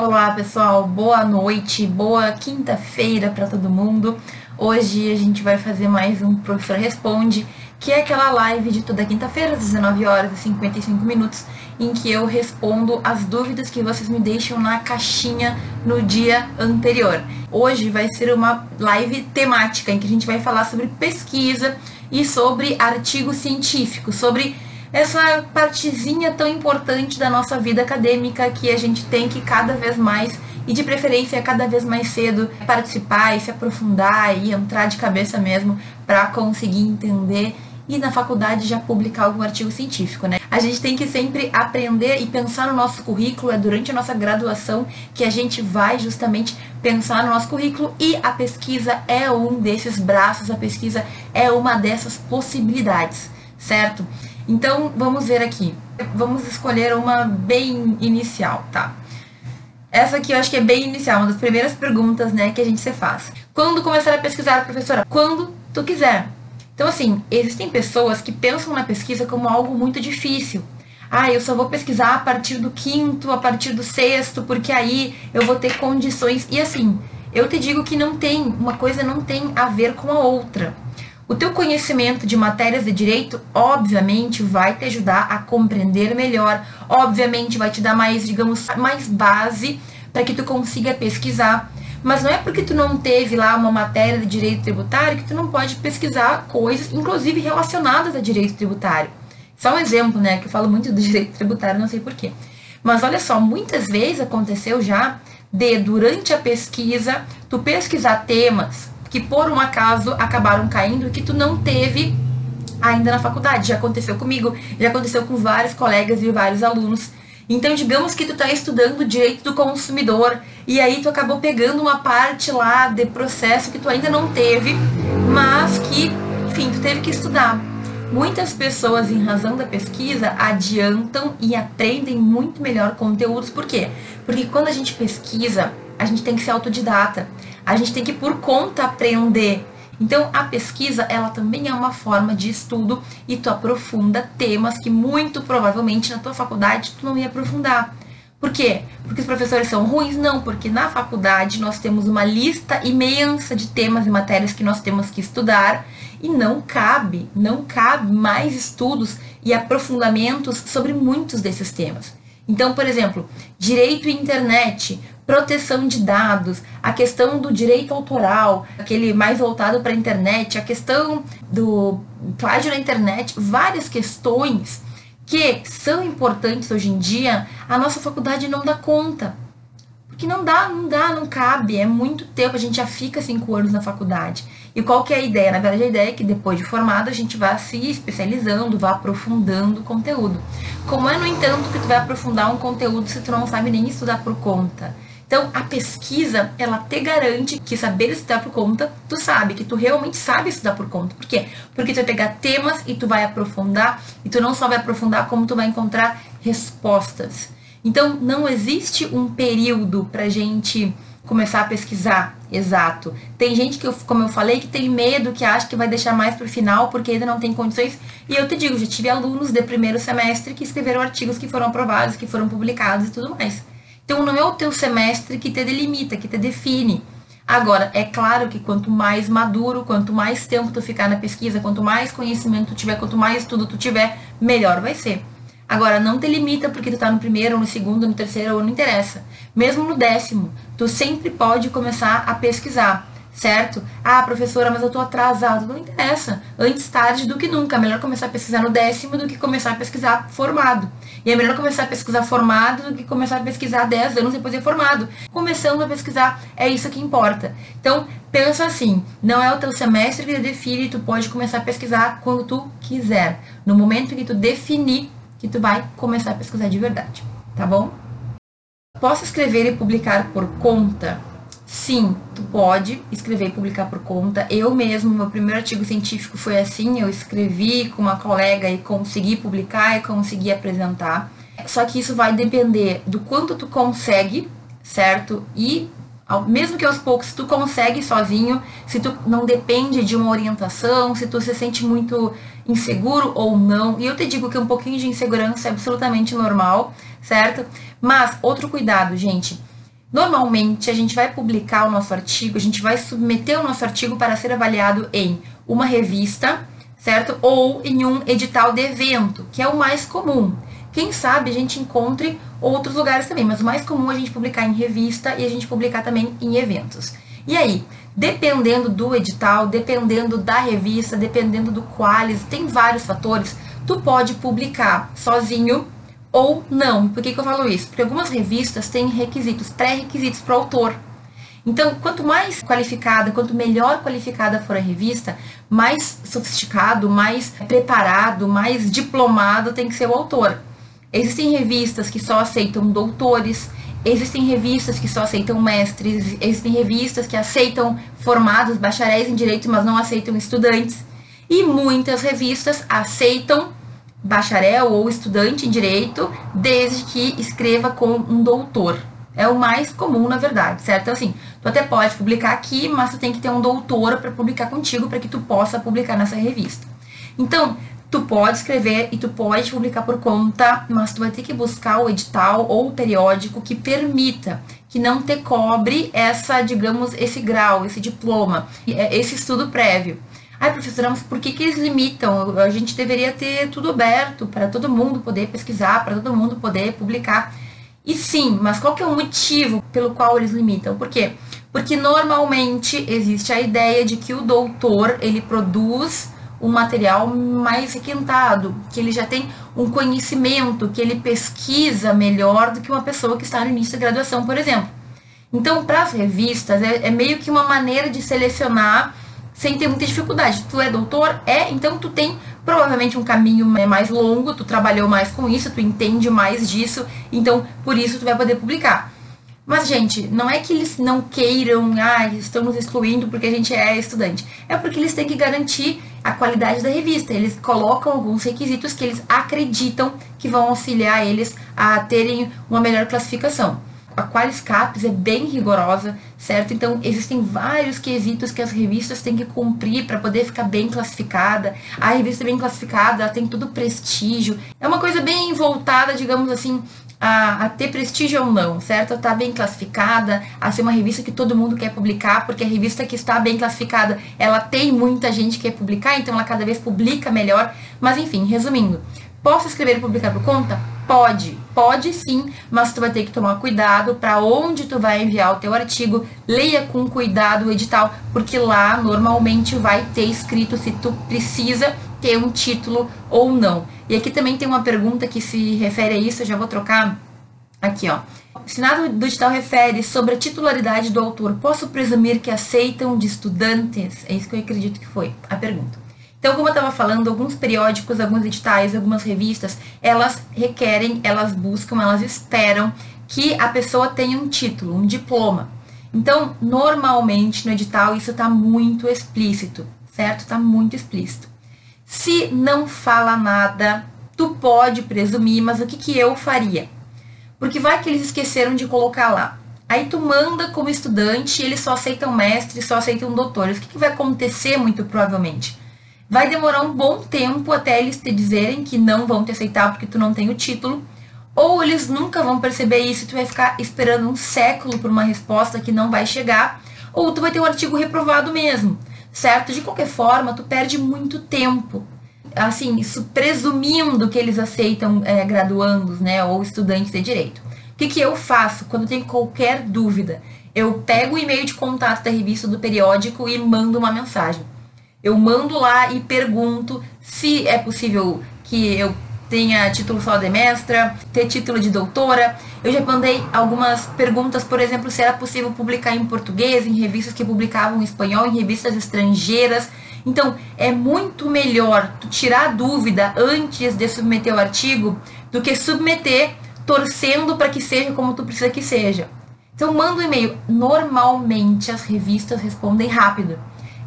Olá, pessoal. Boa noite, boa quinta-feira para todo mundo. Hoje a gente vai fazer mais um Professor Responde, que é aquela live de toda quinta-feira, às 19 horas e 55 minutos, em que eu respondo as dúvidas que vocês me deixam na caixinha no dia anterior. Hoje vai ser uma live temática em que a gente vai falar sobre pesquisa e sobre artigo científico, sobre essa partezinha tão importante da nossa vida acadêmica que a gente tem que cada vez mais e de preferência cada vez mais cedo participar e se aprofundar e entrar de cabeça mesmo para conseguir entender e na faculdade já publicar algum artigo científico, né? A gente tem que sempre aprender e pensar no nosso currículo, é durante a nossa graduação que a gente vai justamente pensar no nosso currículo e a pesquisa é um desses braços, a pesquisa é uma dessas possibilidades, certo? Então, vamos ver aqui. Vamos escolher uma bem inicial, tá? Essa aqui eu acho que é bem inicial, uma das primeiras perguntas, né, que a gente se faz. Quando começar a pesquisar, professora? Quando tu quiser. Então, assim, existem pessoas que pensam na pesquisa como algo muito difícil. Ah, eu só vou pesquisar a partir do quinto, a partir do sexto, porque aí eu vou ter condições. E assim, eu te digo que não tem, uma coisa não tem a ver com a outra. O teu conhecimento de matérias de direito, obviamente, vai te ajudar a compreender melhor, obviamente vai te dar mais, digamos, mais base para que tu consiga pesquisar. Mas não é porque tu não teve lá uma matéria de direito tributário que tu não pode pesquisar coisas, inclusive relacionadas a direito tributário. Só um exemplo, né, que eu falo muito do direito tributário, não sei porquê. Mas olha só, muitas vezes aconteceu já de, durante a pesquisa, tu pesquisar temas que por um acaso acabaram caindo e que tu não teve ainda na faculdade. Já aconteceu comigo, já aconteceu com vários colegas e vários alunos. Então, digamos que tu está estudando direito do consumidor e aí tu acabou pegando uma parte lá de processo que tu ainda não teve, mas que, enfim, tu teve que estudar. Muitas pessoas, em razão da pesquisa, adiantam e aprendem muito melhor conteúdos. Por quê? Porque quando a gente pesquisa, a gente tem que ser autodidata. A gente tem que por conta aprender. Então, a pesquisa, ela também é uma forma de estudo e tu aprofunda temas que muito provavelmente na tua faculdade tu não ia aprofundar. Por quê? Porque os professores são ruins? Não, porque na faculdade nós temos uma lista imensa de temas e matérias que nós temos que estudar e não cabe, não cabe mais estudos e aprofundamentos sobre muitos desses temas. Então, por exemplo, direito à internet, proteção de dados, a questão do direito autoral, aquele mais voltado para a internet, a questão do plágio na internet, várias questões que são importantes hoje em dia, a nossa faculdade não dá conta. Porque não dá, não dá, não cabe, é muito tempo, a gente já fica cinco anos na faculdade. E qual que é a ideia? Na verdade, a ideia é que depois de formado a gente vá se especializando, vá aprofundando o conteúdo. Como é, no entanto, que tu vai aprofundar um conteúdo se tu não sabe nem estudar por conta? Então, a pesquisa, ela te garante que saber estudar por conta, tu sabe, que tu realmente sabe estudar por conta. Por quê? Porque tu vai pegar temas e tu vai aprofundar, e tu não só vai aprofundar, como tu vai encontrar respostas. Então, não existe um período pra gente começar a pesquisar exato. Tem gente que, eu, como eu falei, que tem medo, que acha que vai deixar mais para o final porque ainda não tem condições. E eu te digo, já tive alunos de primeiro semestre que escreveram artigos que foram aprovados, que foram publicados e tudo mais. Então não é o teu semestre que te delimita, que te define. Agora, é claro que quanto mais maduro, quanto mais tempo tu ficar na pesquisa, quanto mais conhecimento tu tiver, quanto mais estudo tu tiver, melhor vai ser. Agora, não te limita porque tu tá no primeiro, ou no segundo, no terceiro, ou não interessa. Mesmo no décimo, tu sempre pode começar a pesquisar certo? Ah, professora, mas eu tô atrasado. Não interessa. Antes tarde do que nunca. É melhor começar a pesquisar no décimo do que começar a pesquisar formado. E é melhor começar a pesquisar formado do que começar a pesquisar 10 anos depois de formado. Começando a pesquisar, é isso que importa. Então, pensa assim, não é o teu semestre que define, tu pode começar a pesquisar quando tu quiser. No momento que tu definir que tu vai começar a pesquisar de verdade, tá bom? Posso escrever e publicar por conta? Sim, tu pode escrever e publicar por conta. Eu mesmo, meu primeiro artigo científico foi assim, eu escrevi com uma colega e consegui publicar e consegui apresentar. Só que isso vai depender do quanto tu consegue, certo? E mesmo que aos poucos tu consegue sozinho, se tu não depende de uma orientação, se tu se sente muito inseguro ou não. E eu te digo que um pouquinho de insegurança é absolutamente normal, certo? Mas outro cuidado, gente Normalmente, a gente vai publicar o nosso artigo, a gente vai submeter o nosso artigo para ser avaliado em uma revista, certo? Ou em um edital de evento, que é o mais comum. Quem sabe a gente encontre outros lugares também, mas o mais comum é a gente publicar em revista e a gente publicar também em eventos. E aí, dependendo do edital, dependendo da revista, dependendo do qualis, tem vários fatores, tu pode publicar sozinho ou não. Por que, que eu falo isso? Porque algumas revistas têm requisitos, pré-requisitos para o autor. Então, quanto mais qualificada, quanto melhor qualificada for a revista, mais sofisticado, mais preparado, mais diplomado tem que ser o autor. Existem revistas que só aceitam doutores, existem revistas que só aceitam mestres, existem revistas que aceitam formados, bacharéis em direito, mas não aceitam estudantes. E muitas revistas aceitam bacharel ou estudante em direito, desde que escreva com um doutor. É o mais comum, na verdade, certo? Então, assim, tu até pode publicar aqui, mas tu tem que ter um doutor para publicar contigo, para que tu possa publicar nessa revista. Então, Tu pode escrever e tu pode publicar por conta, mas tu vai ter que buscar o edital ou o periódico que permita, que não te cobre essa, digamos, esse grau, esse diploma, é, esse estudo prévio. Ai, professora, mas por que, que eles limitam? A gente deveria ter tudo aberto para todo mundo poder pesquisar, para todo mundo poder publicar. E sim, mas qual que é o motivo pelo qual eles limitam? Por quê? Porque normalmente existe a ideia de que o doutor, ele produz um material mais requintado, que ele já tem um conhecimento, que ele pesquisa melhor do que uma pessoa que está no início da graduação, por exemplo. Então, para as revistas, é, é, meio que uma maneira de selecionar sem ter muita dificuldade. Tu é doutor? É, então tu tem provavelmente um caminho mais longo, tu trabalhou mais com isso, tu entende mais disso, então por isso tu vai poder publicar. Mas, gente, não é que eles não queiram, ah, estamos excluindo porque a gente é estudante. É porque eles têm que garantir a qualidade da revista. Eles colocam alguns requisitos que eles acreditam que vão auxiliar eles a terem uma melhor classificação. A Qualiscaps é bem rigorosa, certo? Então, existem vários quesitos que as revistas têm que cumprir para poder ficar bem classificada. A revista bem classificada, ela tem todo prestígio. É uma coisa bem voltada, digamos assim, a, a, ter prestígio ou não, certo? A tá bem classificada, a ser uma revista que todo mundo quer publicar, porque a revista que está bem classificada, ela tem muita gente que quer publicar, então ela cada vez publica melhor. Mas enfim, resumindo, posso escrever e publicar por conta? Pode, pode sim, mas tu vai ter que tomar cuidado para onde tu vai enviar o teu artigo, leia com cuidado o edital, porque lá normalmente vai ter escrito se tu precisa ter um título ou não. E aqui também tem uma pergunta que se refere a isso, eu já vou trocar aqui, ó. O Senado do Digital refere sobre a titularidade do autor. Posso presumir que aceitam de estudantes? É isso que eu acredito que foi a pergunta. Então, como eu estava falando, alguns periódicos, alguns editais, algumas revistas, elas requerem, elas buscam, elas esperam que a pessoa tenha um título, um diploma. Então, normalmente no edital isso está muito explícito, certo? Está muito explícito. Se não fala nada, tu pode presumir, mas o que, que eu faria? Porque vai que eles esqueceram de colocar lá. Aí tu manda como estudante, eles só aceitam mestre, só aceitam doutores. O que, que vai acontecer muito provavelmente? Vai demorar um bom tempo até eles te dizerem que não vão te aceitar porque tu não tem o título. Ou eles nunca vão perceber isso e tu vai ficar esperando um século por uma resposta que não vai chegar. Ou tu vai ter o um artigo reprovado mesmo certo? De qualquer forma, tu perde muito tempo. Assim, isso presumindo que eles aceitam é, graduandos, né, ou estudantes de direito. O que, que eu faço quando tem qualquer dúvida? Eu pego o e-mail de contato da revista do periódico e mando uma mensagem. Eu mando lá e pergunto se é possível que eu tenha título só de mestra, ter título de doutora. Eu já mandei algumas perguntas, por exemplo, se era possível publicar em português, em revistas que publicavam em espanhol, em revistas estrangeiras. Então, é muito melhor tu tirar a dúvida antes de submeter o artigo do que submeter torcendo para que seja como tu precisa que seja. Então, manda um e-mail. Normalmente as revistas respondem rápido.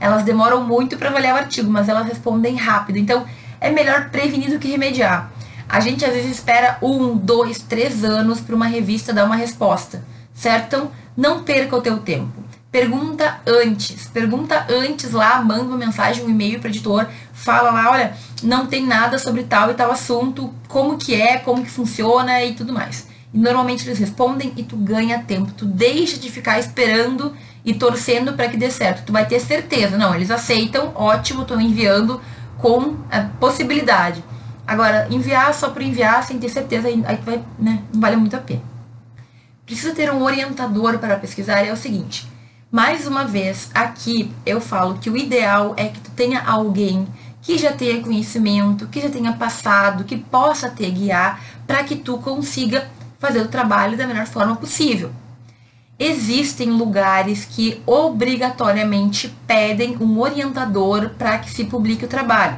Elas demoram muito para avaliar o artigo, mas elas respondem rápido. Então, é melhor prevenir do que remediar. A gente às vezes espera um, dois, três anos para uma revista dar uma resposta, certo? Então, não perca o teu tempo. Pergunta antes, pergunta antes lá, manda uma mensagem, um e-mail para o editor, fala lá, olha, não tem nada sobre tal e tal assunto, como que é, como que funciona e tudo mais. E normalmente eles respondem e tu ganha tempo. Tu deixa de ficar esperando e torcendo para que dê certo. Tu vai ter certeza. Não, eles aceitam, ótimo, estou enviando com a possibilidade. Agora, enviar só por enviar sem ter certeza, aí vai, né, não vale muito a pena. Precisa ter um orientador para pesquisar, é o seguinte. Mais uma vez, aqui eu falo que o ideal é que tu tenha alguém que já tenha conhecimento, que já tenha passado, que possa te guiar para que tu consiga fazer o trabalho da melhor forma possível. Existem lugares que obrigatoriamente pedem um orientador para que se publique o trabalho.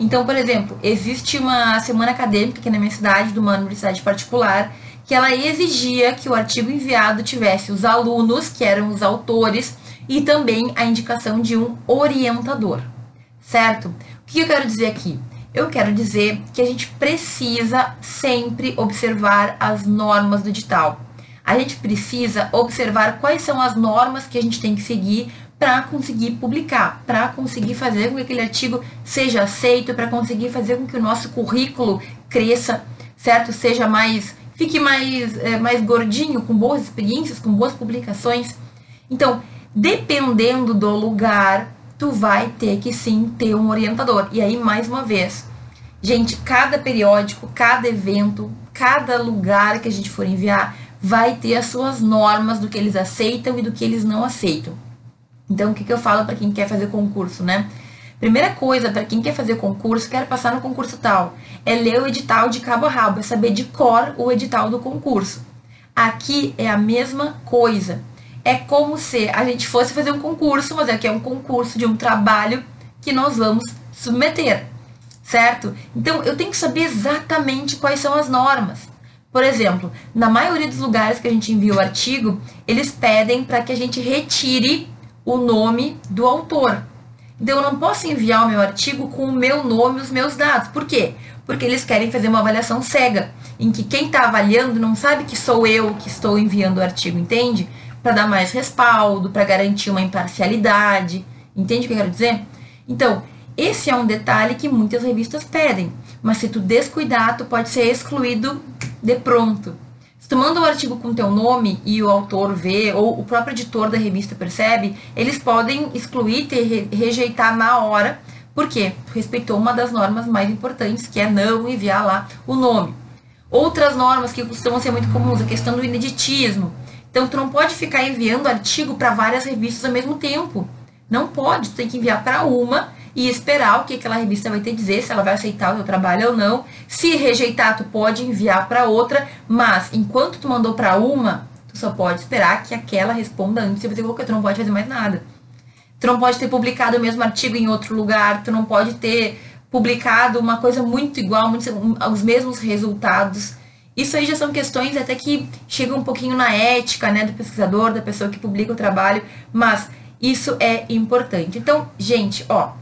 Então, por exemplo, existe uma semana acadêmica aqui na minha cidade, de uma universidade particular, que ela exigia que o artigo enviado tivesse os alunos, que eram os autores, e também a indicação de um orientador, certo? O que eu quero dizer aqui? Eu quero dizer que a gente precisa sempre observar as normas do edital. A gente precisa observar quais são as normas que a gente tem que seguir para conseguir publicar, para conseguir fazer com que aquele artigo seja aceito, para conseguir fazer com que o nosso currículo cresça, certo? Seja mais fique mais, é, mais gordinho, com boas experiências, com boas publicações. Então, dependendo do lugar, tu vai ter que sim ter um orientador. E aí, mais uma vez, gente, cada periódico, cada evento, cada lugar que a gente for enviar, vai ter as suas normas do que eles aceitam e do que eles não aceitam. Então, o que, que eu falo para quem quer fazer concurso, né? Primeira coisa, para quem quer fazer concurso, quer passar no concurso tal, é ler o edital de cabo a rabo, é saber de cor o edital do concurso. Aqui é a mesma coisa. É como se a gente fosse fazer um concurso, mas aqui é um concurso de um trabalho que nós vamos submeter, certo? Então eu tenho que saber exatamente quais são as normas. Por exemplo, na maioria dos lugares que a gente envia o artigo, eles pedem para que a gente retire o nome do autor. Então, eu não posso enviar o meu artigo com o meu nome e os meus dados. Por quê? Porque eles querem fazer uma avaliação cega, em que quem está avaliando não sabe que sou eu que estou enviando o artigo, entende? Para dar mais respaldo, para garantir uma imparcialidade. Entende o que eu quero dizer? Então, esse é um detalhe que muitas revistas pedem, mas se tu descuidar, tu pode ser excluído de pronto. Se tu manda um artigo com teu nome e o autor vê, ou o próprio editor da revista percebe, eles podem excluir, te rejeitar na hora, porque respeitou uma das normas mais importantes, que é não enviar lá o nome. Outras normas que costumam ser muito comuns, a questão do ineditismo. Então, tu não pode ficar enviando artigo para várias revistas ao mesmo tempo. Não pode, tu tem que enviar para uma e esperar o que aquela revista vai ter a dizer, se ela vai aceitar o teu trabalho ou não. Se rejeitar, tu pode enviar para outra, mas enquanto tu mandou para uma, tu só pode esperar que aquela responda antes de você colocar, tu não pode fazer mais nada. Tu não pode ter publicado o mesmo artigo em outro lugar, tu não pode ter publicado uma coisa muito igual, muito, os mesmos resultados. Isso aí já são questões até que chegam um pouquinho na ética, né, do pesquisador, da pessoa que publica o trabalho, mas isso é importante. Então, gente, ó,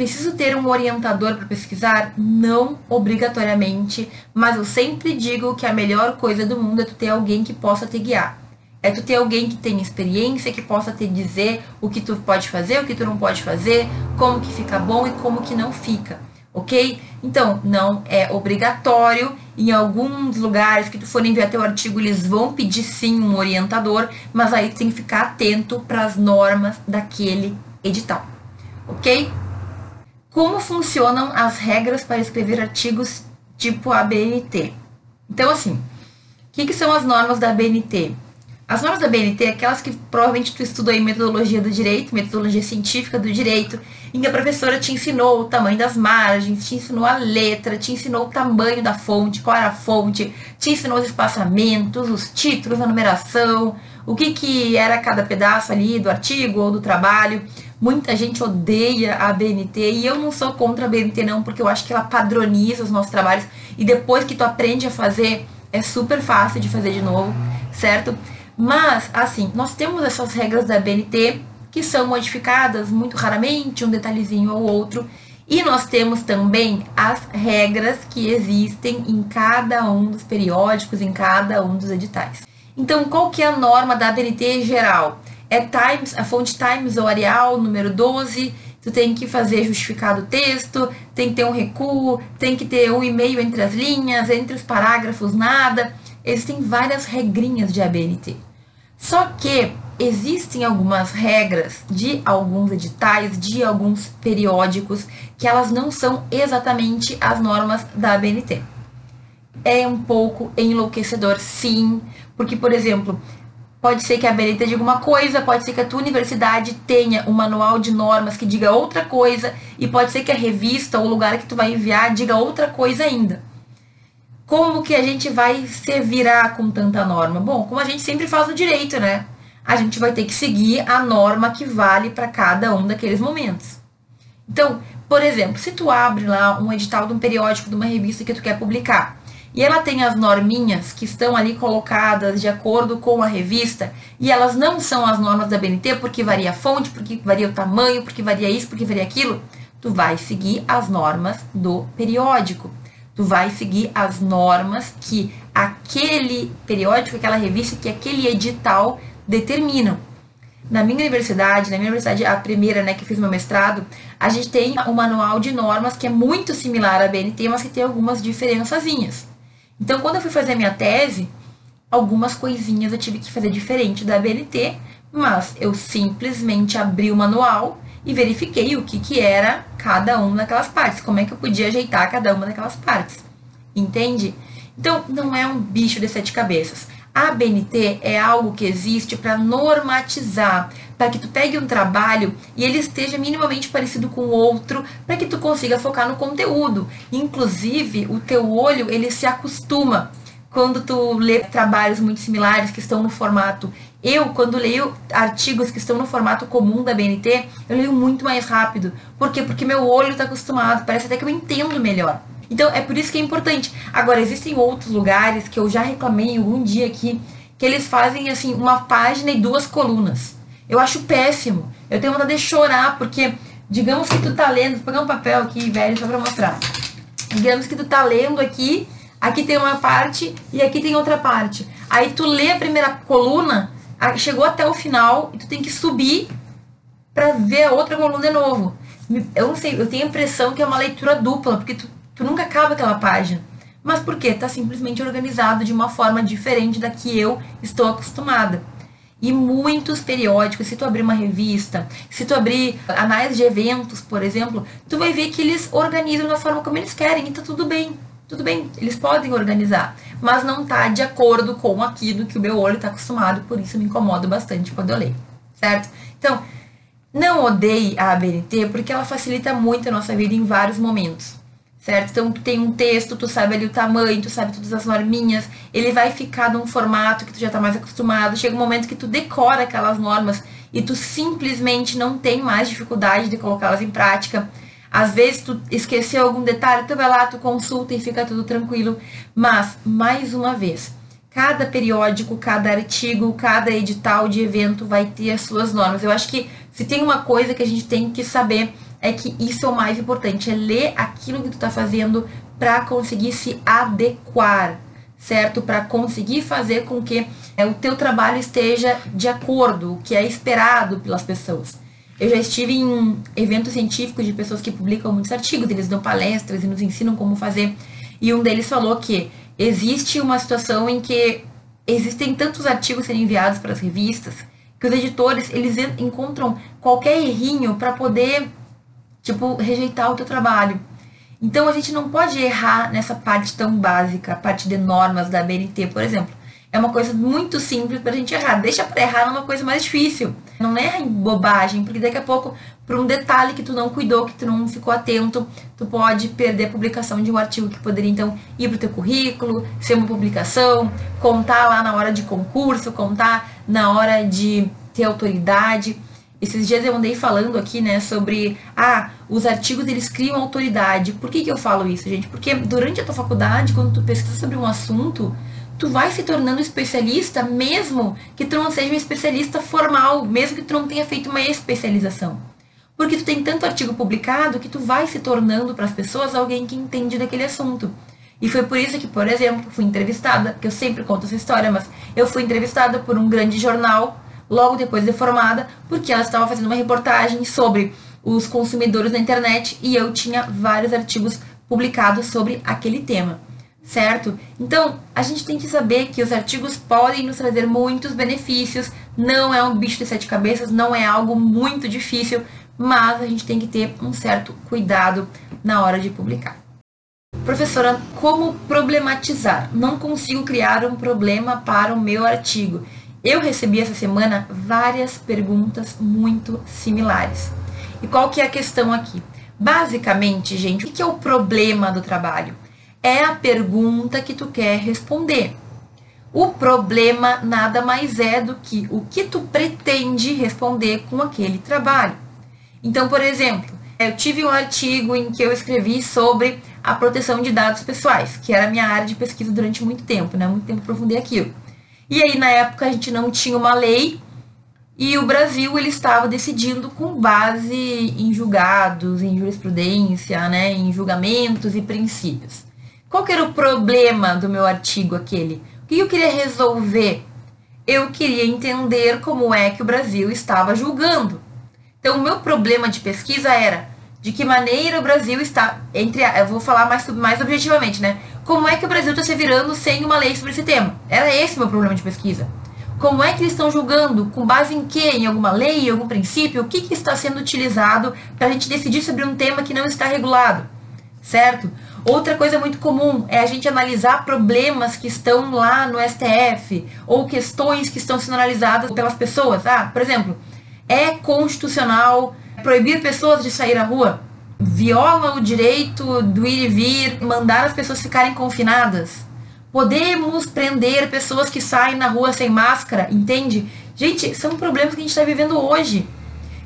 Preciso ter um orientador para pesquisar? Não obrigatoriamente, mas eu sempre digo que a melhor coisa do mundo é tu ter alguém que possa te guiar. É tu ter alguém que tenha experiência, que possa te dizer o que tu pode fazer, o que tu não pode fazer, como que fica bom e como que não fica, ok? Então, não é obrigatório. Em alguns lugares que tu for enviar teu artigo, eles vão pedir sim um orientador, mas aí tu tem que ficar atento para as normas daquele edital, ok? como funcionam as regras para escrever artigos tipo ABNT. Então, assim, o que, que, são as normas da ABNT? As normas da ABNT é aquelas que provavelmente tu estudou em metodologia do direito, metodologia científica do direito, em que a professora te ensinou o tamanho das margens, te ensinou a letra, te ensinou o tamanho da fonte, qual era a fonte, te ensinou os espaçamentos, os títulos, a numeração, o que, que era cada pedaço ali do artigo ou do trabalho. Muita gente odeia a BNT e eu não sou contra a BNT não, porque eu acho que ela padroniza os nossos trabalhos e depois que tu aprende a fazer, é super fácil de fazer de novo, certo? Mas, assim, nós temos essas regras da BNT que são modificadas muito raramente, um detalhezinho ou outro, e nós temos também as regras que existem em cada um dos periódicos, em cada um dos editais. Então, qual que é a norma da BNT geral? é Times, a fonte Times ou Arial, número 12, tu tem que fazer justificado o texto, tem que ter um recuo, tem que ter um e-mail entre as linhas, entre os parágrafos, nada. existem várias regrinhas de ABNT. Só que existem algumas regras de alguns editais, de alguns periódicos, que elas não são exatamente as normas da ABNT. É um pouco enlouquecedor, sim, porque, por exemplo, pode ser que a ABNT diga uma coisa, pode ser que a tua universidade tenha um manual de normas que diga outra coisa, e pode ser que a revista ou o lugar que tu vai enviar diga outra coisa ainda. Como que a gente vai se virar com tanta norma? Bom, como a gente sempre faz no direito, né? A gente vai ter que seguir a norma que vale para cada um daqueles momentos. Então, por exemplo, se tu abre lá um edital de um periódico, de uma revista que tu quer publicar, e ela tem as norminhas que estão ali colocadas de acordo com a revista, e elas não são as normas da BNT porque varia a fonte, porque varia o tamanho, porque varia isso, porque varia aquilo, tu vai seguir as normas do periódico tu vai seguir as normas que aquele periódico, aquela revista, que aquele edital determinam. Na minha universidade, na minha universidade, a primeira, né, que fiz meu mestrado, a gente tem um manual de normas que é muito similar à BNT, mas que tem algumas diferençazinhas. Então, quando eu fui fazer a minha tese, algumas coisinhas eu tive que fazer diferente da BNT, mas eu simplesmente abri o manual e verifiquei o que, que era cada uma daquelas partes, como é que eu podia ajeitar cada uma daquelas partes. Entende? Então, não é um bicho de sete cabeças. A BNT é algo que existe para normatizar, para que tu pegue um trabalho e ele esteja minimamente parecido com o outro, para que tu consiga focar no conteúdo. Inclusive, o teu olho, ele se acostuma quando tu lê trabalhos muito similares que estão no formato eu, quando leio artigos que estão no formato comum da BNT, eu leio muito mais rápido. Por quê? Porque meu olho está acostumado, parece até que eu entendo melhor. Então é por isso que é importante. Agora, existem outros lugares que eu já reclamei algum dia aqui, que eles fazem assim, uma página e duas colunas. Eu acho péssimo. Eu tenho vontade de chorar, porque digamos que tu tá lendo, vou pegar um papel aqui, velho, só pra mostrar. Digamos que tu tá lendo aqui, aqui tem uma parte e aqui tem outra parte. Aí tu lê a primeira coluna, chegou até o final e tu tem que subir para ver a outra coluna de novo. Eu não sei, eu tenho a impressão que é uma leitura dupla, porque tu, tu nunca acaba aquela página. Mas por quê? Tá simplesmente organizado de uma forma diferente da que eu estou acostumada. E muitos periódicos, se tu abrir uma revista, se tu abrir análise de eventos, por exemplo, tu vai ver que eles organizam da forma como eles querem e tá tudo bem. Tudo bem, eles podem organizar, mas não tá de acordo com aquilo que o meu olho está acostumado, por isso me incomoda bastante quando eu leio, certo? Então, não odeie a ABNT porque ela facilita muito a nossa vida em vários momentos, certo? Então, tu tem um texto, tu sabe ali o tamanho, tu sabe todas as norminhas, ele vai ficar num formato que tu já está mais acostumado. Chega um momento que tu decora aquelas normas e tu simplesmente não tem mais dificuldade de colocá-las em prática. Às vezes tu esqueceu algum detalhe, tu vai lá, tu consulta e fica tudo tranquilo. Mas, mais uma vez, cada periódico, cada artigo, cada edital de evento vai ter as suas normas. Eu acho que se tem uma coisa que a gente tem que saber é que isso é o mais importante, é ler aquilo que tu está fazendo para conseguir se adequar, certo? Para conseguir fazer com que é, o teu trabalho esteja de acordo, o que é esperado pelas pessoas. Eu já estive em eventos científicos de pessoas que publicam muitos artigos, eles dão palestras e nos ensinam como fazer. E um deles falou que existe uma situação em que existem tantos artigos sendo enviados para as revistas que os editores eles encontram qualquer errinho para poder tipo rejeitar o teu trabalho. Então a gente não pode errar nessa parte tão básica, a parte de normas da BNT, por exemplo é uma coisa muito simples para a gente errar. Deixa para errar numa coisa mais difícil. Não erra em bobagem, porque daqui a pouco, por um detalhe que tu não cuidou, que tu não ficou atento, tu pode perder a publicação de um artigo que poderia então ir para o teu currículo, ser uma publicação, contar lá na hora de concurso, contar na hora de ter autoridade. Esses dias eu andei falando aqui, né, sobre ah, os artigos eles criam autoridade. Por que, que eu falo isso, gente? Porque durante a tua faculdade, quando tu pesquisa sobre um assunto, tu vai se tornando especialista mesmo que tu não seja um especialista formal, mesmo que tu não tenha feito uma especialização. Porque tu tem tanto artigo publicado que tu vai se tornando para as pessoas alguém que entende daquele assunto. E foi por isso que, por exemplo, fui entrevistada, que eu sempre conto essa história, mas eu fui entrevistada por um grande jornal logo depois de formada, porque ela estava fazendo uma reportagem sobre os consumidores na internet e eu tinha vários artigos publicados sobre aquele tema certo? Então, a gente tem que saber que os artigos podem nos trazer muitos benefícios, não é um bicho de sete cabeças, não é algo muito difícil, mas a gente tem que ter um certo cuidado na hora de publicar. Professora, como problematizar? Não consigo criar um problema para o meu artigo. Eu recebi essa semana várias perguntas muito similares. E qual que é a questão aqui? Basicamente, gente, o que é o problema do trabalho? É a pergunta que tu quer responder. O problema nada mais é do que o que tu pretende responder com aquele trabalho. Então, por exemplo, eu tive um artigo em que eu escrevi sobre a proteção de dados pessoais, que era a minha área de pesquisa durante muito tempo, né? Muito tempo aprofundei aquilo. E aí, na época, a gente não tinha uma lei e o Brasil ele estava decidindo com base em julgados, em jurisprudência, né, em julgamentos e princípios. Qual que era o problema do meu artigo aquele? O que eu queria resolver? Eu queria entender como é que o Brasil estava julgando. Então, o meu problema de pesquisa era de que maneira o Brasil está, entre, eu vou falar mais, mais objetivamente, né? Como é que o Brasil está se virando sem uma lei sobre esse tema? Era esse o meu problema de pesquisa. Como é que eles estão julgando? Com base em quê? Em alguma lei, em algum princípio? O que, que está sendo utilizado para a gente decidir sobre um tema que não está regulado? Certo? Outra coisa muito comum é a gente analisar problemas que estão lá no STF ou questões que estão sendo analisadas pelas pessoas. Ah, por exemplo, é constitucional proibir pessoas de sair à rua? Viola o direito do ir e vir, mandar as pessoas ficarem confinadas? Podemos prender pessoas que saem na rua sem máscara, entende? Gente, são problemas que a gente está vivendo hoje.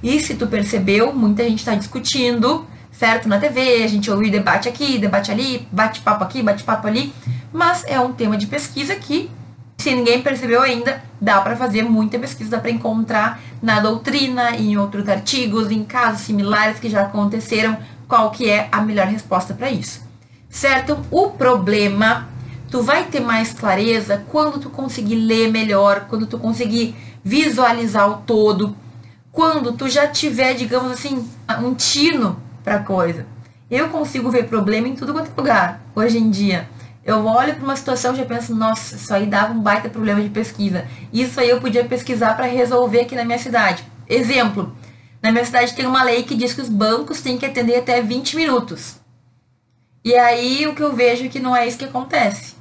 E se tu percebeu, muita gente está discutindo, certo? Na TV, a gente ouve debate aqui, debate ali, bate-papo aqui, bate-papo ali. Mas é um tema de pesquisa que se ninguém percebeu ainda, dá para fazer muita pesquisa, dá para encontrar na doutrina, em outros artigos, em casos similares que já aconteceram, qual que é a melhor resposta para isso. Certo? O problema, tu vai ter mais clareza quando tu conseguir ler melhor, quando tu conseguir visualizar o todo, quando tu já tiver, digamos assim, um tino para coisa. Eu consigo ver problema em tudo quanto é lugar hoje em dia. Eu olho para uma situação e já penso, nossa, isso aí dava um baita problema de pesquisa. Isso aí eu podia pesquisar para resolver aqui na minha cidade. Exemplo, na minha cidade tem uma lei que diz que os bancos têm que atender até 20 minutos. E aí o que eu vejo é que não é isso que acontece.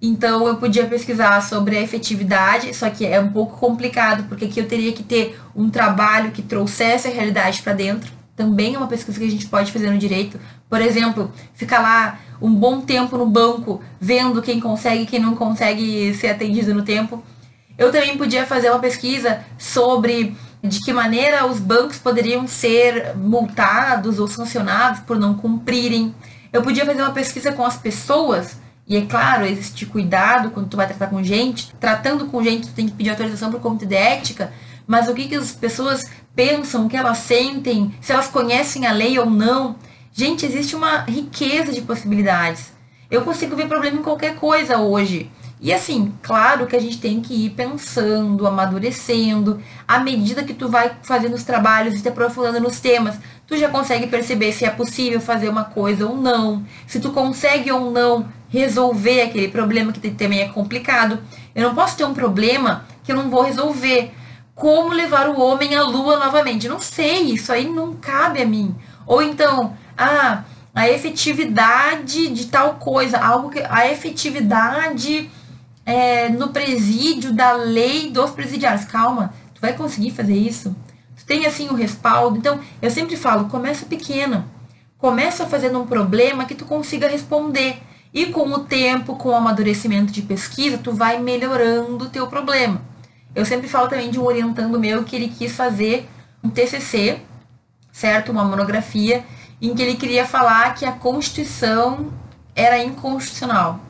Então eu podia pesquisar sobre a efetividade, só que é um pouco complicado, porque aqui eu teria que ter um trabalho que trouxesse a realidade para dentro. Também é uma pesquisa que a gente pode fazer no direito. Por exemplo, ficar lá um bom tempo no banco, vendo quem consegue e quem não consegue ser atendido no tempo. Eu também podia fazer uma pesquisa sobre de que maneira os bancos poderiam ser multados ou sancionados por não cumprirem. Eu podia fazer uma pesquisa com as pessoas, e é claro, existe cuidado quando tu vai tratar com gente. Tratando com gente, tu tem que pedir autorização por comitê de ética, mas o que, que as pessoas pensam, o que elas sentem, se elas conhecem a lei ou não. Gente, existe uma riqueza de possibilidades. Eu consigo ver problema em qualquer coisa hoje. E assim, claro que a gente tem que ir pensando, amadurecendo, à medida que tu vai fazendo os trabalhos e te aprofundando nos temas, tu já consegue perceber se é possível fazer uma coisa ou não, se tu consegue ou não resolver aquele problema que também é complicado. Eu não posso ter um problema que eu não vou resolver. Como levar o homem à lua novamente? Não sei, isso aí não cabe a mim. Ou então, ah, a efetividade de tal coisa, algo que a efetividade é, no presídio da lei dos presidiários. Calma, tu vai conseguir fazer isso? Tu tem assim o respaldo. Então, eu sempre falo, começa pequeno. Começa fazendo um problema que tu consiga responder. E com o tempo, com o amadurecimento de pesquisa, tu vai melhorando o teu problema. Eu sempre falo também de um orientando meu que ele quis fazer um TCC, certo? Uma monografia em que ele queria falar que a Constituição era inconstitucional.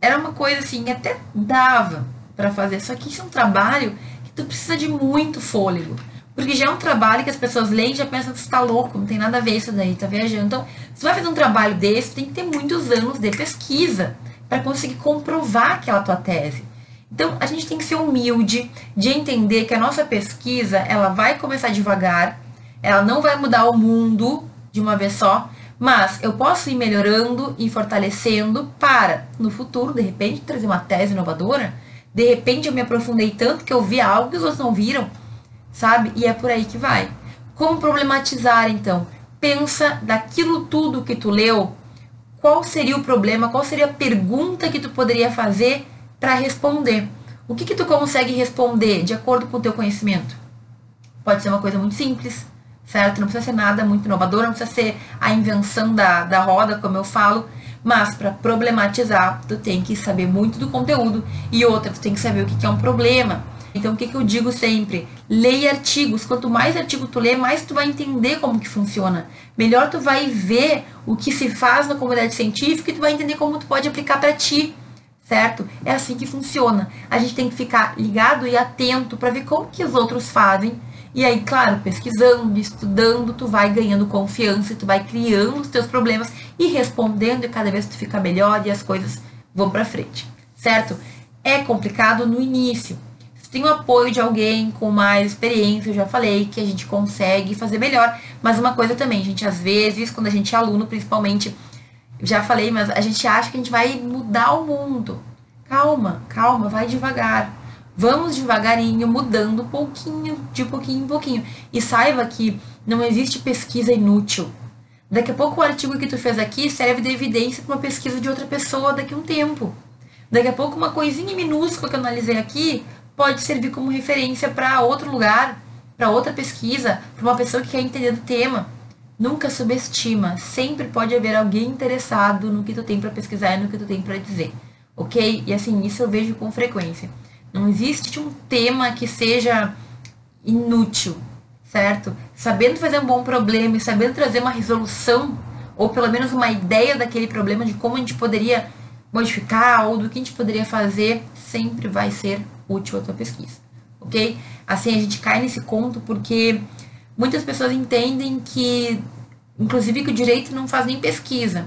Era uma coisa assim, até dava para fazer, só que isso é um trabalho que tu precisa de muito fôlego. Porque já é um trabalho que as pessoas leem e já pensam que você está louco, não tem nada a ver isso daí, tá viajando. Então, se vai fazer um trabalho desse, tem que ter muitos anos de pesquisa para conseguir comprovar aquela tua tese. Então, a gente tem que ser humilde de entender que a nossa pesquisa, ela vai começar devagar, ela não vai mudar o mundo, de uma vez só, Mas eu posso ir melhorando e fortalecendo para, no futuro, de repente, trazer uma tese inovadora. De repente eu me aprofundei tanto que eu vi algo que os outros não viram, sabe? E é por aí que vai. Como problematizar, então? Pensa daquilo tudo que tu leu, qual seria o problema, qual seria a pergunta que tu poderia fazer para responder. O que, que tu consegue responder de acordo com o teu conhecimento? Pode ser uma coisa muito simples, certo? Não precisa ser nada muito inovador, não precisa ser a invenção da, da roda, como eu falo, mas para problematizar, tu tem que saber muito do conteúdo e outra, tu tem que saber o que, que é um problema. Então, o que, que eu digo sempre? Leia artigos. Quanto mais artigo tu lê, mais tu vai entender como que funciona. Melhor tu vai ver o que se faz na comunidade científica e tu vai entender como tu pode aplicar para ti certo? É assim que funciona. A gente tem que ficar ligado e atento para ver como que os outros fazem. E aí, claro, pesquisando, estudando, tu vai ganhando confiança, tu vai criando os teus problemas e respondendo e cada vez tu fica melhor e as coisas vão para frente, certo? É complicado no início. Se tem o apoio de alguém com mais experiência, eu já falei que a gente consegue fazer melhor. Mas uma coisa também, gente, às vezes, quando a gente é aluno, principalmente, já falei, mas a gente acha que a gente vai mudar o mundo. Calma, calma, vai devagar. Vamos devagarinho, mudando pouquinho, de pouquinho em pouquinho. E saiba que não existe pesquisa inútil. Daqui a pouco o artigo que tu fez aqui serve de evidência para uma pesquisa de outra pessoa daqui a um tempo. Daqui a pouco uma coisinha minúscula que eu analisei aqui pode servir como referência para outro lugar, para outra pesquisa, para uma pessoa que quer entender do tema. Nunca subestima, sempre pode haver alguém interessado no que tu tem para pesquisar e no que tu tem para dizer, ok? E assim, isso eu vejo com frequência. Não existe um tema que seja inútil, certo? Sabendo fazer um bom problema e sabendo trazer uma resolução, ou pelo menos uma ideia daquele problema, de como a gente poderia modificar ou do que a gente poderia fazer, sempre vai ser útil a tua pesquisa, ok? Assim, a gente cai nesse conto porque muitas pessoas entendem que, inclusive, que o direito não faz nem pesquisa.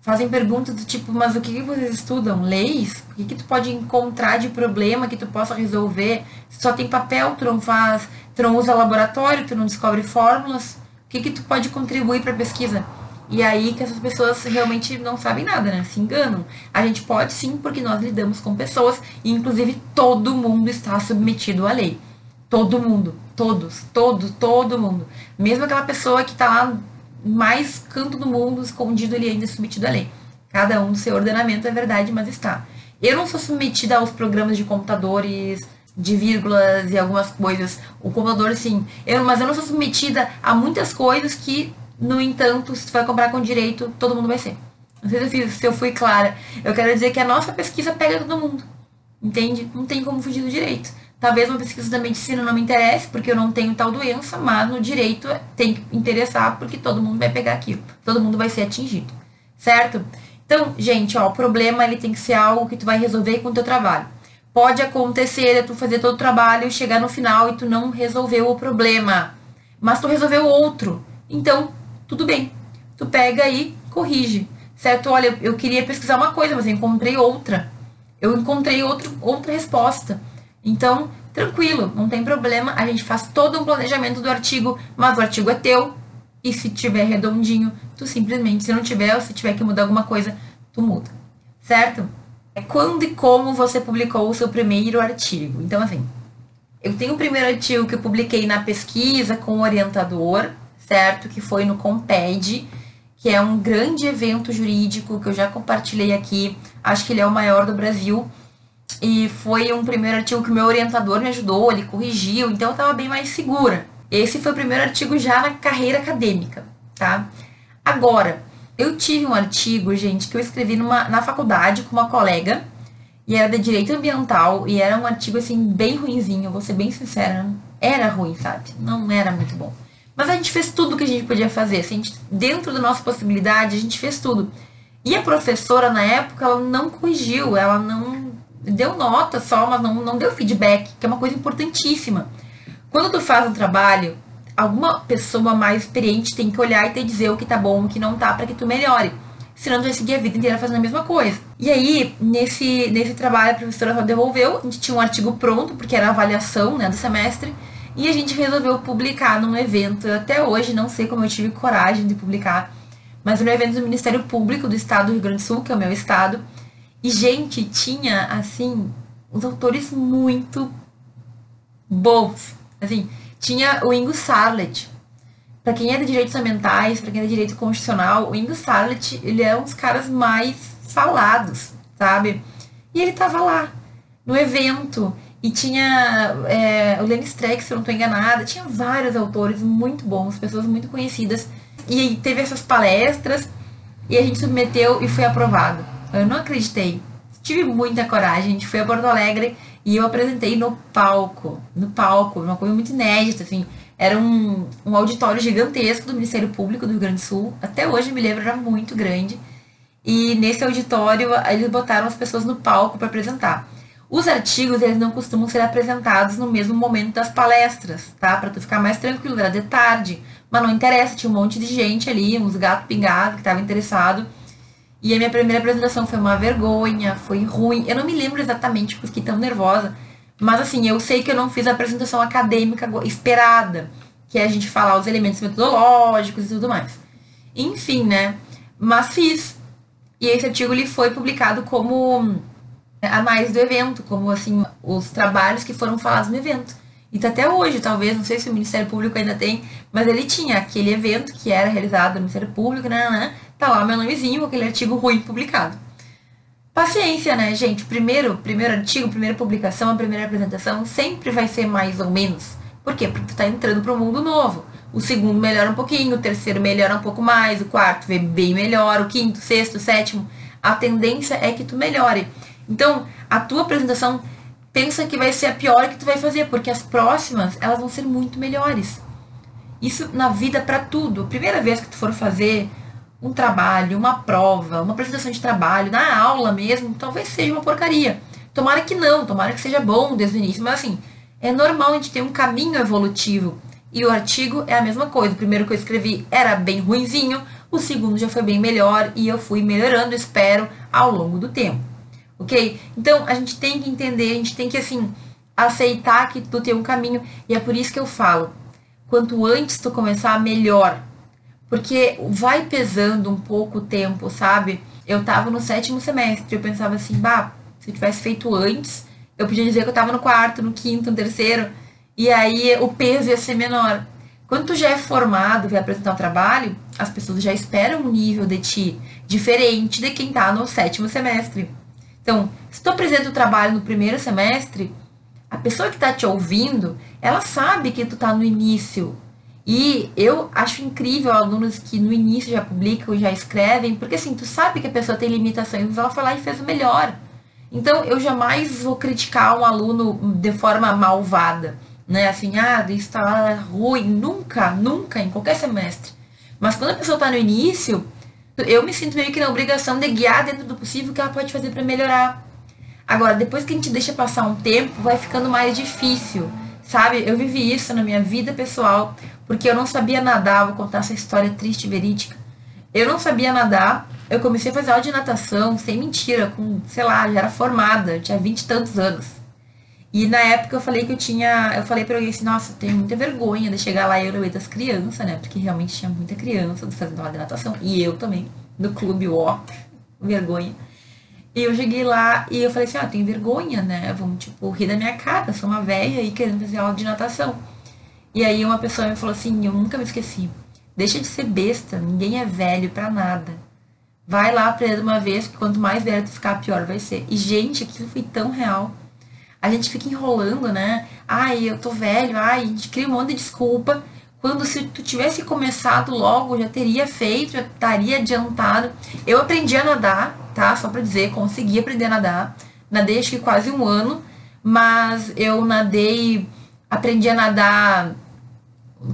Fazem perguntas do tipo, mas o que, que vocês estudam? Leis? O que, que tu pode encontrar de problema que tu possa resolver? Só tem papel, tu não faz, tu não usa laboratório, tu não descobre fórmulas. O que, que tu pode contribuir para a pesquisa? E aí que essas pessoas realmente não sabem nada, né? Se enganam. A gente pode sim, porque nós lidamos com pessoas, e inclusive todo mundo está submetido à lei. Todo mundo. Todos, todos, todo mundo. Mesmo aquela pessoa que está lá mais canto do mundo, escondido, ele ainda submetido à lei. Cada um do seu ordenamento é verdade, mas está. Eu não sou submetida aos programas de computadores, de vírgulas e algumas coisas. O computador, sim. Eu, mas eu não sou submetida a muitas coisas que, no entanto, se tu vai comprar com direito, todo mundo vai ser. Não sei se eu, se eu fui clara. Eu quero dizer que a nossa pesquisa pega todo mundo. Entende? Não tem como fugir do direito. Talvez uma pesquisa da medicina não me interesse, porque eu não tenho tal doença, mas no direito tem que interessar, porque todo mundo vai pegar aquilo. Todo mundo vai ser atingido. Certo? Então, gente, ó, o problema ele tem que ser algo que tu vai resolver com o teu trabalho. Pode acontecer tu fazer todo o trabalho e chegar no final e tu não resolveu o problema, mas tu resolveu outro. Então, tudo bem. Tu pega e corrige. Certo? Olha, eu queria pesquisar uma coisa, mas eu encontrei outra. Eu encontrei outro, outra resposta. Então, tranquilo, não tem problema, a gente faz todo um planejamento do artigo, mas o artigo é teu, e se tiver redondinho, tu simplesmente, se não tiver, ou se tiver que mudar alguma coisa, tu muda, certo? É quando e como você publicou o seu primeiro artigo. Então, assim, eu tenho o primeiro artigo que eu publiquei na pesquisa com o orientador, certo? Que foi no Comped, que é um grande evento jurídico que eu já compartilhei aqui. Acho que ele é o maior do Brasil. E foi um primeiro artigo que meu orientador me ajudou, ele corrigiu, então eu estava bem mais segura. Esse foi o primeiro artigo já na carreira acadêmica, tá? Agora, eu tive um artigo, gente, que eu escrevi numa, na faculdade com uma colega, e era de direito ambiental, e era um artigo, assim, bem ruinzinho, vou ser bem sincera, era ruim, sabe? Não era muito bom. Mas a gente fez tudo o que a gente podia fazer, assim, gente, dentro da nossa possibilidade, a gente fez tudo. E a professora, na época, ela não corrigiu, ela não deu nota só, mas não, não deu feedback, que é uma coisa importantíssima. Quando tu faz um trabalho, alguma pessoa mais experiente tem que olhar e te dizer o que tá bom, o que não tá, para que tu melhore. Senão tu vai seguir a vida inteira fazendo a mesma coisa. E aí, nesse, nesse trabalho, a professora só devolveu, a gente tinha um artigo pronto, porque era avaliação né, do semestre, e a gente resolveu publicar num evento. Até hoje, não sei como eu tive coragem de publicar, mas no evento do Ministério Público do Estado do Rio Grande do Sul, que é o meu estado. E, gente, tinha, assim, uns autores muito bons. Assim, tinha o Ingo Sarlet. Para quem é de direitos ambientais, para quem é de direito constitucional, o Ingo Sarlet, ele é um dos caras mais falados, sabe? E ele tava lá, no evento. E tinha é, o Lenny Streck, se eu não estou enganada, tinha vários autores muito bons, pessoas muito conhecidas. E teve essas palestras e a gente submeteu e foi aprovado. Eu não acreditei. Tive muita coragem. A gente foi a Porto Alegre e eu apresentei no palco. No palco, uma coisa muito inédita, assim. Era um, um auditório gigantesco do Ministério Público do Rio Grande do Sul. Até hoje me lembro, era muito grande. E nesse auditório, eles botaram as pessoas no palco para apresentar. Os artigos, eles não costumam ser apresentados no mesmo momento das palestras, tá? Para tu ficar mais tranquilo, era de tarde. Mas não interessa, tinha um monte de gente ali, uns gatos pingados que estavam interessados. E a minha primeira apresentação foi uma vergonha, foi ruim. Eu não me lembro exatamente, porque fiquei tão nervosa. Mas assim, eu sei que eu não fiz a apresentação acadêmica esperada, que é a gente falar os elementos metodológicos e tudo mais. Enfim, né? Mas fiz. E esse artigo ele foi publicado como a mais do evento, como assim, os trabalhos que foram falados no evento. Então até hoje, talvez, não sei se o Ministério Público ainda tem, mas ele tinha aquele evento que era realizado no Ministério Público, né, né, tá lá meu nomezinho, aquele artigo ruim publicado. Paciência, né, gente? Primeiro, primeiro artigo, primeira publicação, a primeira apresentação sempre vai ser mais ou menos. Por quê? Porque tu tá entrando para um mundo novo. O segundo melhora um pouquinho, o terceiro melhora um pouco mais, o quarto vem bem melhor, o quinto, sexto, sétimo. A tendência é que tu melhore. Então, a tua apresentação pensa que vai ser a pior que tu vai fazer, porque as próximas, elas vão ser muito melhores. Isso na vida para tudo. A primeira vez que tu for fazer um trabalho, uma prova, uma apresentação de trabalho, na aula mesmo, talvez seja uma porcaria. Tomara que não, tomara que seja bom desde o início, mas assim, é normal a gente ter um caminho evolutivo. E o artigo é a mesma coisa. O primeiro que eu escrevi era bem ruinzinho, o segundo já foi bem melhor e eu fui melhorando, espero, ao longo do tempo ok? Então a gente tem que entender, a gente tem que assim aceitar que tu tem um caminho e é por isso que eu falo, quanto antes tu começar, melhor, porque vai pesando um pouco o tempo, sabe? Eu tava no sétimo semestre, eu pensava assim, bah, se eu tivesse feito antes, eu podia dizer que eu tava no quarto, no quinto, no terceiro, e aí o peso ia ser menor. Quando tu já é formado, vai apresentar um trabalho, as pessoas já esperam um nível de ti diferente de quem tá no sétimo semestre. Então, se tu apresenta o trabalho no primeiro semestre, a pessoa que está te ouvindo, ela sabe que tu está no início. E eu acho incrível alunos que no início já publicam já escrevem, porque assim, tu sabe que a pessoa tem limitações, mas ela foi lá e fez o melhor. Então, eu jamais vou criticar um aluno de forma malvada, né? Assim, ah, isso tá ruim. Nunca, nunca, em qualquer semestre. Mas quando a pessoa está no início, eu me sinto meio que na obrigação de guiar dentro do possível o que ela pode fazer para melhorar. Agora, depois que a gente deixa passar um tempo, vai ficando mais difícil, sabe? Eu vivi isso na minha vida pessoal, porque eu não sabia nadar, vou contar essa história triste e verídica. Eu não sabia nadar, eu comecei a fazer aula de natação, sem mentira, com, sei lá, já era formada, tinha vinte e tantos anos. E na época eu falei que eu tinha. Eu falei pra alguém assim, nossa, eu tenho muita vergonha de chegar lá e eu no das crianças, né? Porque realmente tinha muita criança fazendo aula de natação. E eu também, no clube, ó, vergonha. E eu cheguei lá e eu falei assim, ó, ah, tenho vergonha, né? Vamos, tipo, rir da minha cara, sou uma velha aí querendo fazer aula de natação. E aí uma pessoa me falou assim, eu nunca me esqueci. Deixa de ser besta, ninguém é velho pra nada. Vai lá aprender uma vez, que quanto mais velho tu ficar, pior vai ser. E, gente, aquilo foi tão real a gente fica enrolando, né? Ai, eu tô velho, ai, a gente cria um monte de desculpa. Quando se tu tivesse começado logo, já teria feito, já estaria adiantado. Eu aprendi a nadar, tá? Só pra dizer, consegui aprender a nadar. Nadei acho que quase um ano, mas eu nadei, aprendi a nadar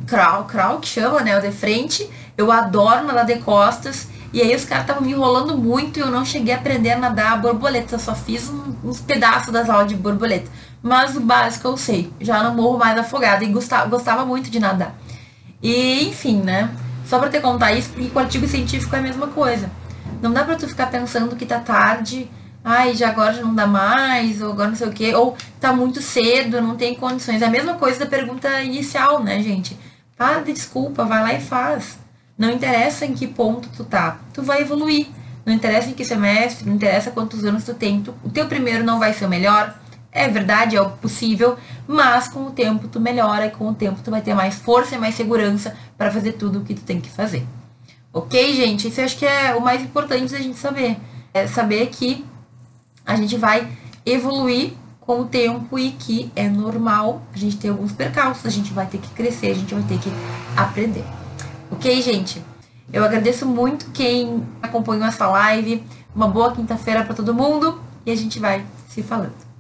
crawl, crawl que chama, né? O de frente. Eu adoro nadar de costas e aí os caras estavam me enrolando muito e eu não cheguei a aprender a nadar a borboleta. Eu só fiz um, uns pedaços das aulas de borboleta. Mas o básico eu sei. Já não morro mais afogada e gostava, gostava muito de nadar. E enfim, né? Só pra te contar isso, porque com artigo científico é a mesma coisa. Não dá pra tu ficar pensando que tá tarde, ai, já agora já não dá mais, ou agora não sei o quê, ou tá muito cedo, não tem condições. É a mesma coisa da pergunta inicial, né, gente? Para de desculpa, vai lá e faz Não interessa em que ponto tu tá, tu vai evoluir. Não interessa em que semestre, não interessa quantos anos tu tem, tu, o teu primeiro não vai ser o melhor. É verdade, é o possível, mas com o tempo tu melhora e com o tempo tu vai ter mais força e mais segurança para fazer tudo o que tu tem que fazer. Ok, gente? Isso eu acho que é o mais importante da gente saber. É saber que a gente vai evoluir com o tempo e que é normal a gente ter alguns percalços, a gente vai ter que crescer, a gente vai ter que aprender. Ok, gente? Eu agradeço muito quem acompanhou essa live. Uma boa quinta-feira para todo mundo e a gente vai se falando.